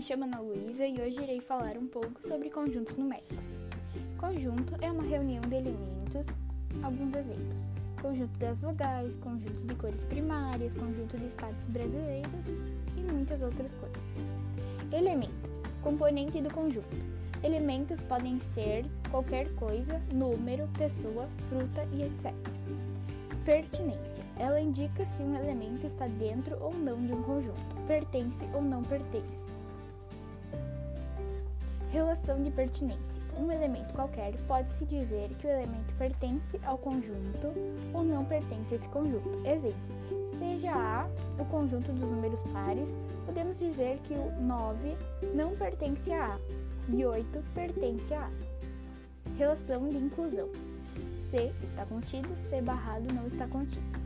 Me chamo Ana Luísa e hoje irei falar um pouco sobre conjuntos numéricos. Conjunto é uma reunião de elementos, alguns exemplos: conjunto das vogais, conjunto de cores primárias, conjunto de estados brasileiros e muitas outras coisas. Elemento componente do conjunto. Elementos podem ser qualquer coisa, número, pessoa, fruta e etc. Pertinência. Ela indica se um elemento está dentro ou não de um conjunto, pertence ou não pertence. Relação de pertinência. Um elemento qualquer pode-se dizer que o elemento pertence ao conjunto ou não pertence a esse conjunto. Exemplo: seja A o conjunto dos números pares, podemos dizer que o 9 não pertence a A e 8 pertence a A. Relação de inclusão. C está contido, C barrado não está contido.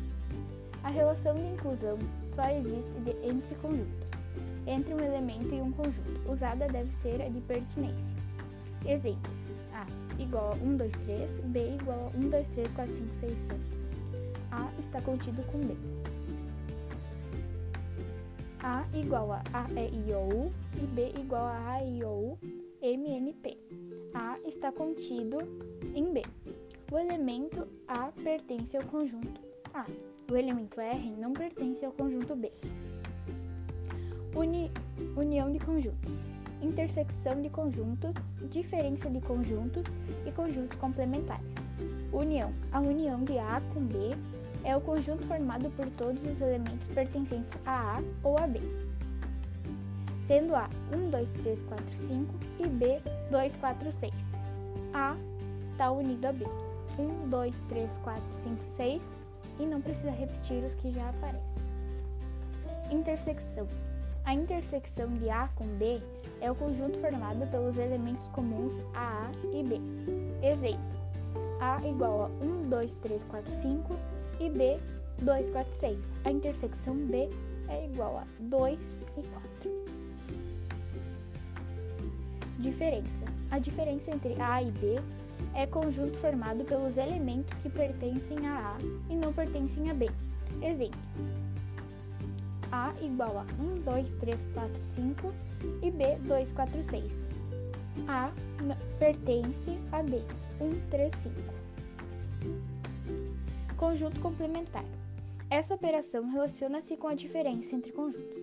A relação de inclusão só existe de, entre conjuntos entre um elemento e um conjunto. Usada deve ser a de pertinência. Exemplo: A igual a 1, 2, 3, B igual a 1, 2, 3, 4, 5, 6, 7. A está contido com B. A igual a A, E, I, O, U e B igual a A, I, O, U, M, N, P. A está contido em B. O elemento A pertence ao conjunto A. O elemento R não pertence ao conjunto B. Uni, união de conjuntos, intersecção de conjuntos, diferença de conjuntos e conjuntos complementares. União. A união de A com B é o conjunto formado por todos os elementos pertencentes a A ou a B, sendo A 1, 2, 3, 4, 5 e B 2, 4, 6. A está unido a B 1, 2, 3, 4, 5, 6 e não precisa repetir os que já aparecem. Intersecção a intersecção de A com B é o conjunto formado pelos elementos comuns a A e B. Exemplo: A igual a 1, 2, 3, 4, 5 e B 2, 4, 6. A intersecção B é igual a 2 e 4. Diferença: A diferença entre A e B é conjunto formado pelos elementos que pertencem a A e não pertencem a B. Exemplo: a igual a 1, 2, 3, 4, 5 e B 2, 4, 6. A pertence a B 1, 3, 5. Conjunto complementar. Essa operação relaciona-se com a diferença entre conjuntos.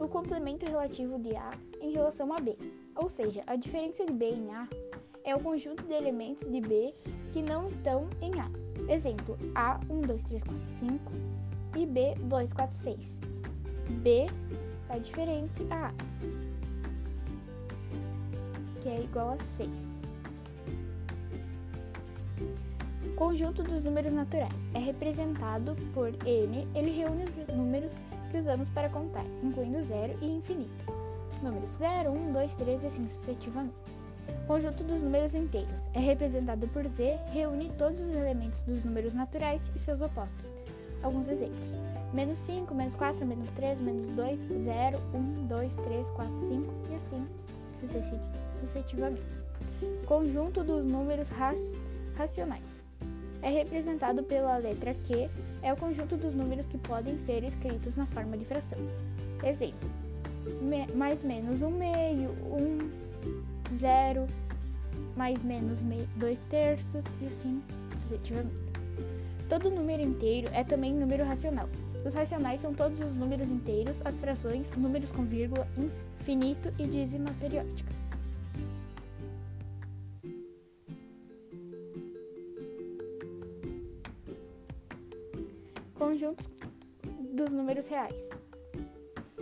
O complemento relativo de A em relação a B, ou seja, a diferença de B em A é o conjunto de elementos de B que não estão em A. Exemplo: A 1, 2, 3, 4, 5 e B 2, 4, 6. B é diferente a A, que é igual a 6. Conjunto dos números naturais é representado por N. Ele reúne os números que usamos para contar, incluindo zero e infinito. Números 0, 1, 2, 3 e assim sucessivamente. Conjunto dos números inteiros é representado por Z, reúne todos os elementos dos números naturais e seus opostos. Alguns exemplos: menos 5, menos 4, menos 3, menos 2, 0, 1, 2, 3, 4, 5 e assim sucessivamente. Conjunto dos números racionais é representado pela letra Q, é o conjunto dos números que podem ser escritos na forma de fração. Exemplo: mais menos 1 meio, 1, 0, mais menos 2 terços e assim sucessivamente. Todo número inteiro é também número racional. Os racionais são todos os números inteiros, as frações, números com vírgula, infinito e dízima periódica. Conjuntos dos números reais.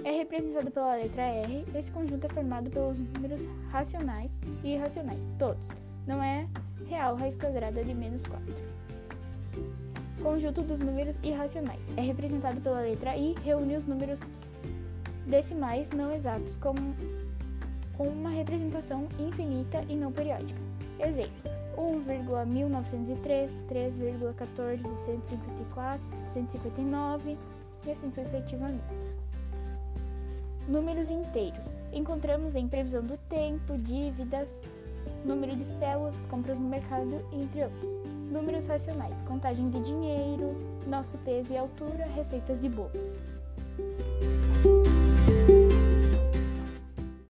É representado pela letra R. Esse conjunto é formado pelos números racionais e irracionais, todos. Não é real raiz quadrada de menos 4 conjunto dos números irracionais. É representado pela letra I, reúne os números decimais não exatos com, com uma representação infinita e não periódica. Exemplo: 1,1903, 3,14, 154, 159 e assim sucessivamente. Números inteiros. Encontramos em previsão do tempo, dívidas, número de células, compras no mercado, entre outros. Números racionais, contagem de dinheiro, nosso peso e altura, receitas de bolos.